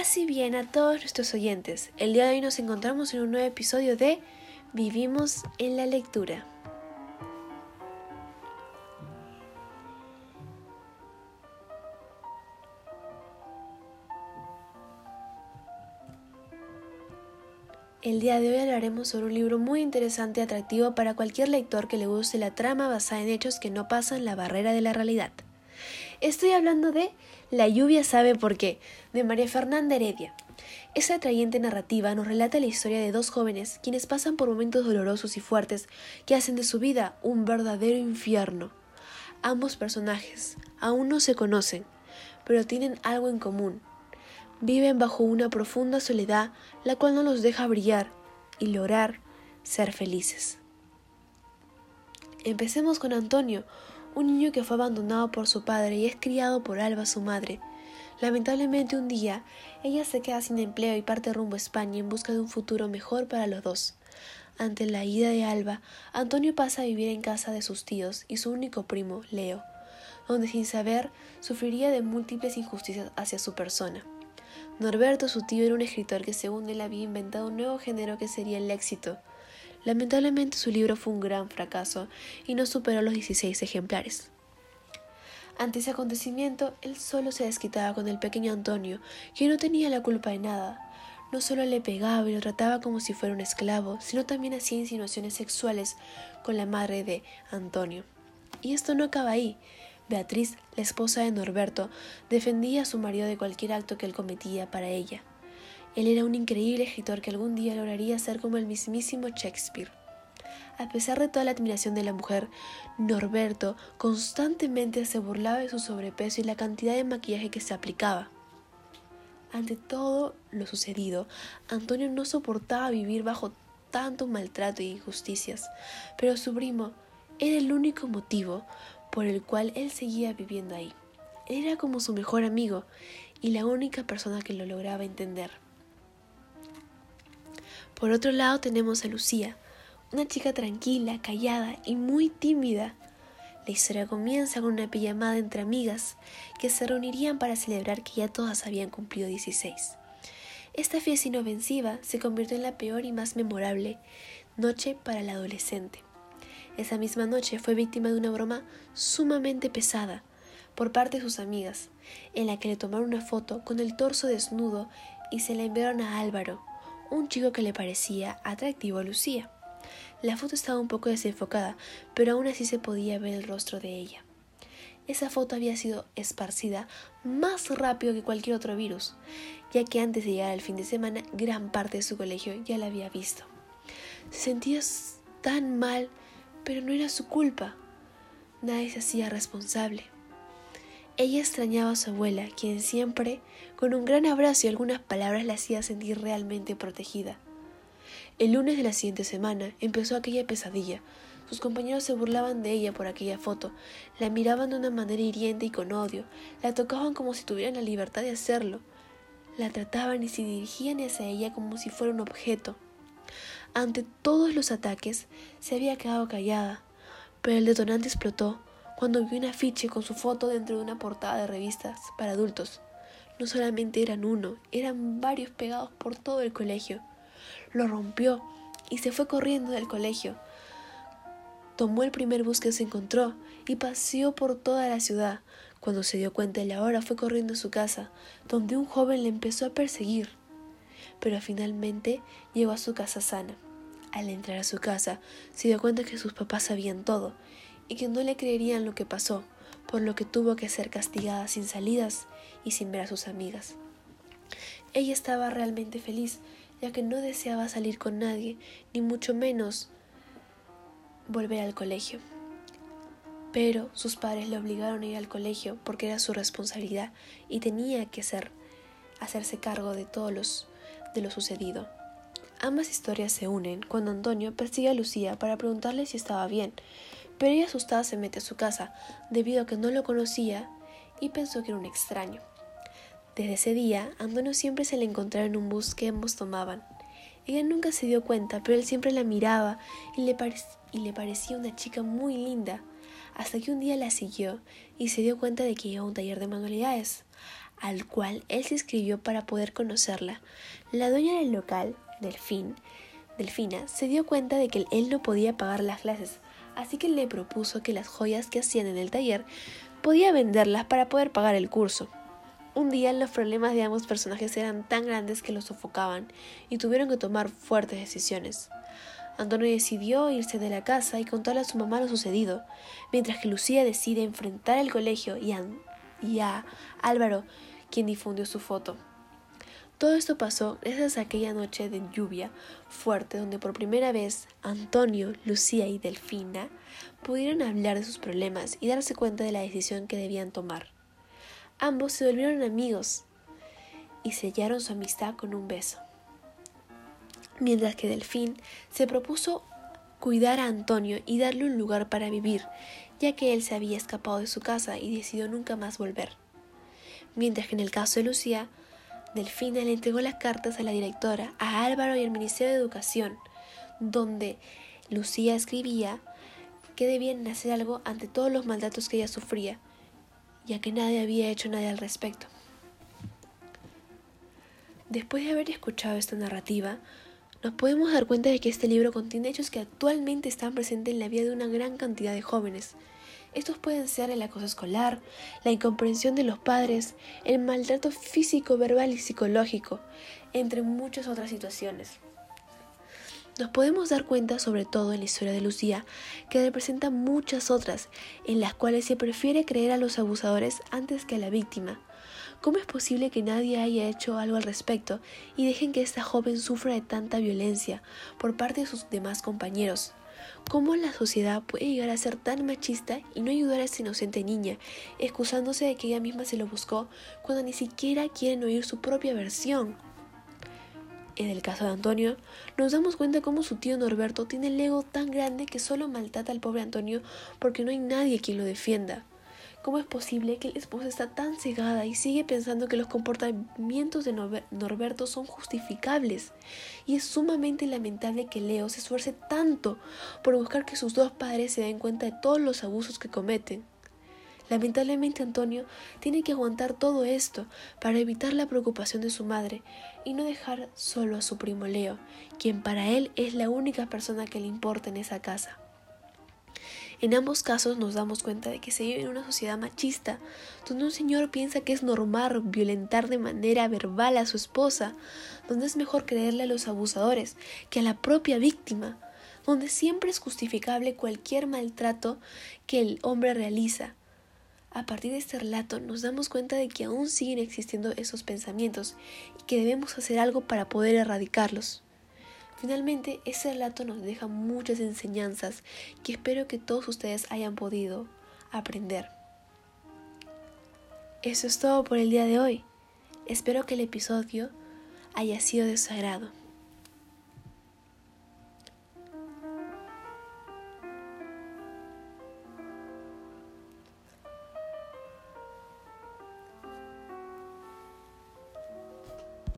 Paz y bien a todos nuestros oyentes. El día de hoy nos encontramos en un nuevo episodio de Vivimos en la lectura. El día de hoy hablaremos sobre un libro muy interesante y atractivo para cualquier lector que le guste la trama basada en hechos que no pasan la barrera de la realidad. Estoy hablando de La lluvia sabe por qué, de María Fernanda Heredia. Esta atrayente narrativa nos relata la historia de dos jóvenes quienes pasan por momentos dolorosos y fuertes que hacen de su vida un verdadero infierno. Ambos personajes aún no se conocen, pero tienen algo en común. Viven bajo una profunda soledad la cual no los deja brillar y lograr ser felices. Empecemos con Antonio, un niño que fue abandonado por su padre y es criado por Alba, su madre. Lamentablemente un día, ella se queda sin empleo y parte rumbo a España en busca de un futuro mejor para los dos. Ante la ida de Alba, Antonio pasa a vivir en casa de sus tíos y su único primo, Leo, donde sin saber sufriría de múltiples injusticias hacia su persona. Norberto, su tío, era un escritor que según él había inventado un nuevo género que sería el éxito, Lamentablemente su libro fue un gran fracaso y no superó los 16 ejemplares. Ante ese acontecimiento, él solo se desquitaba con el pequeño Antonio, que no tenía la culpa de nada. No solo le pegaba y lo trataba como si fuera un esclavo, sino también hacía insinuaciones sexuales con la madre de Antonio. Y esto no acaba ahí. Beatriz, la esposa de Norberto, defendía a su marido de cualquier acto que él cometía para ella. Él era un increíble escritor que algún día lograría ser como el mismísimo Shakespeare. A pesar de toda la admiración de la mujer, Norberto constantemente se burlaba de su sobrepeso y la cantidad de maquillaje que se aplicaba. Ante todo lo sucedido, Antonio no soportaba vivir bajo tanto maltrato e injusticias, pero su primo era el único motivo por el cual él seguía viviendo ahí. Era como su mejor amigo y la única persona que lo lograba entender. Por otro lado tenemos a Lucía, una chica tranquila, callada y muy tímida. La historia comienza con una pijamada entre amigas que se reunirían para celebrar que ya todas habían cumplido 16. Esta fiesta inofensiva se convirtió en la peor y más memorable noche para la adolescente. Esa misma noche fue víctima de una broma sumamente pesada por parte de sus amigas, en la que le tomaron una foto con el torso desnudo y se la enviaron a Álvaro, un chico que le parecía atractivo a Lucía. La foto estaba un poco desenfocada, pero aún así se podía ver el rostro de ella. Esa foto había sido esparcida más rápido que cualquier otro virus, ya que antes de llegar al fin de semana gran parte de su colegio ya la había visto. Se sentía tan mal, pero no era su culpa. Nadie se hacía responsable. Ella extrañaba a su abuela, quien siempre, con un gran abrazo y algunas palabras, la hacía sentir realmente protegida. El lunes de la siguiente semana empezó aquella pesadilla. Sus compañeros se burlaban de ella por aquella foto, la miraban de una manera hiriente y con odio, la tocaban como si tuvieran la libertad de hacerlo, la trataban y se dirigían hacia ella como si fuera un objeto. Ante todos los ataques, se había quedado callada, pero el detonante explotó cuando vi un afiche con su foto dentro de una portada de revistas para adultos. No solamente eran uno, eran varios pegados por todo el colegio. Lo rompió y se fue corriendo del colegio. Tomó el primer bus que se encontró y paseó por toda la ciudad. Cuando se dio cuenta de la hora fue corriendo a su casa, donde un joven le empezó a perseguir. Pero finalmente llegó a su casa sana. Al entrar a su casa, se dio cuenta que sus papás sabían todo y que no le creerían lo que pasó, por lo que tuvo que ser castigada sin salidas y sin ver a sus amigas. Ella estaba realmente feliz, ya que no deseaba salir con nadie, ni mucho menos volver al colegio. Pero sus padres le obligaron a ir al colegio porque era su responsabilidad y tenía que ser, hacerse cargo de todo los, de lo sucedido. Ambas historias se unen cuando Antonio persigue a Lucía para preguntarle si estaba bien, pero ella asustada se mete a su casa debido a que no lo conocía y pensó que era un extraño. Desde ese día, Antonio siempre se le encontraba en un bus que ambos tomaban. Ella nunca se dio cuenta, pero él siempre la miraba y le, y le parecía una chica muy linda, hasta que un día la siguió y se dio cuenta de que iba a un taller de manualidades. al cual él se inscribió para poder conocerla. La dueña del local, Delfín, Delfina, se dio cuenta de que él no podía pagar las clases, así que le propuso que las joyas que hacían en el taller podía venderlas para poder pagar el curso. Un día los problemas de ambos personajes eran tan grandes que los sofocaban y tuvieron que tomar fuertes decisiones. Antonio decidió irse de la casa y contarle a su mamá lo sucedido, mientras que Lucía decide enfrentar el colegio y a, y a Álvaro, quien difundió su foto. Todo esto pasó gracias a aquella noche de lluvia fuerte donde por primera vez Antonio, Lucía y Delfina pudieron hablar de sus problemas y darse cuenta de la decisión que debían tomar. Ambos se volvieron amigos y sellaron su amistad con un beso. Mientras que Delfín se propuso cuidar a Antonio y darle un lugar para vivir, ya que él se había escapado de su casa y decidió nunca más volver. Mientras que en el caso de Lucía, Delfina le entregó las cartas a la directora, a Álvaro y al Ministerio de Educación, donde Lucía escribía que debían hacer algo ante todos los maltratos que ella sufría, ya que nadie había hecho nada al respecto. Después de haber escuchado esta narrativa, nos podemos dar cuenta de que este libro contiene hechos que actualmente están presentes en la vida de una gran cantidad de jóvenes, estos pueden ser el acoso escolar, la incomprensión de los padres, el maltrato físico, verbal y psicológico, entre muchas otras situaciones. Nos podemos dar cuenta, sobre todo en la historia de Lucía, que representa muchas otras, en las cuales se prefiere creer a los abusadores antes que a la víctima. ¿Cómo es posible que nadie haya hecho algo al respecto y dejen que esta joven sufra de tanta violencia por parte de sus demás compañeros? ¿Cómo la sociedad puede llegar a ser tan machista y no ayudar a esta inocente niña, excusándose de que ella misma se lo buscó cuando ni siquiera quieren oír su propia versión? En el caso de Antonio, nos damos cuenta cómo su tío Norberto tiene el ego tan grande que solo maltrata al pobre Antonio porque no hay nadie quien lo defienda. ¿Cómo es posible que la esposa está tan cegada y sigue pensando que los comportamientos de Norberto son justificables? Y es sumamente lamentable que Leo se esfuerce tanto por buscar que sus dos padres se den cuenta de todos los abusos que cometen. Lamentablemente Antonio tiene que aguantar todo esto para evitar la preocupación de su madre y no dejar solo a su primo Leo, quien para él es la única persona que le importa en esa casa. En ambos casos nos damos cuenta de que se vive en una sociedad machista, donde un señor piensa que es normal violentar de manera verbal a su esposa, donde es mejor creerle a los abusadores que a la propia víctima, donde siempre es justificable cualquier maltrato que el hombre realiza. A partir de este relato nos damos cuenta de que aún siguen existiendo esos pensamientos y que debemos hacer algo para poder erradicarlos. Finalmente, ese relato nos deja muchas enseñanzas que espero que todos ustedes hayan podido aprender. Eso es todo por el día de hoy. Espero que el episodio haya sido de su agrado.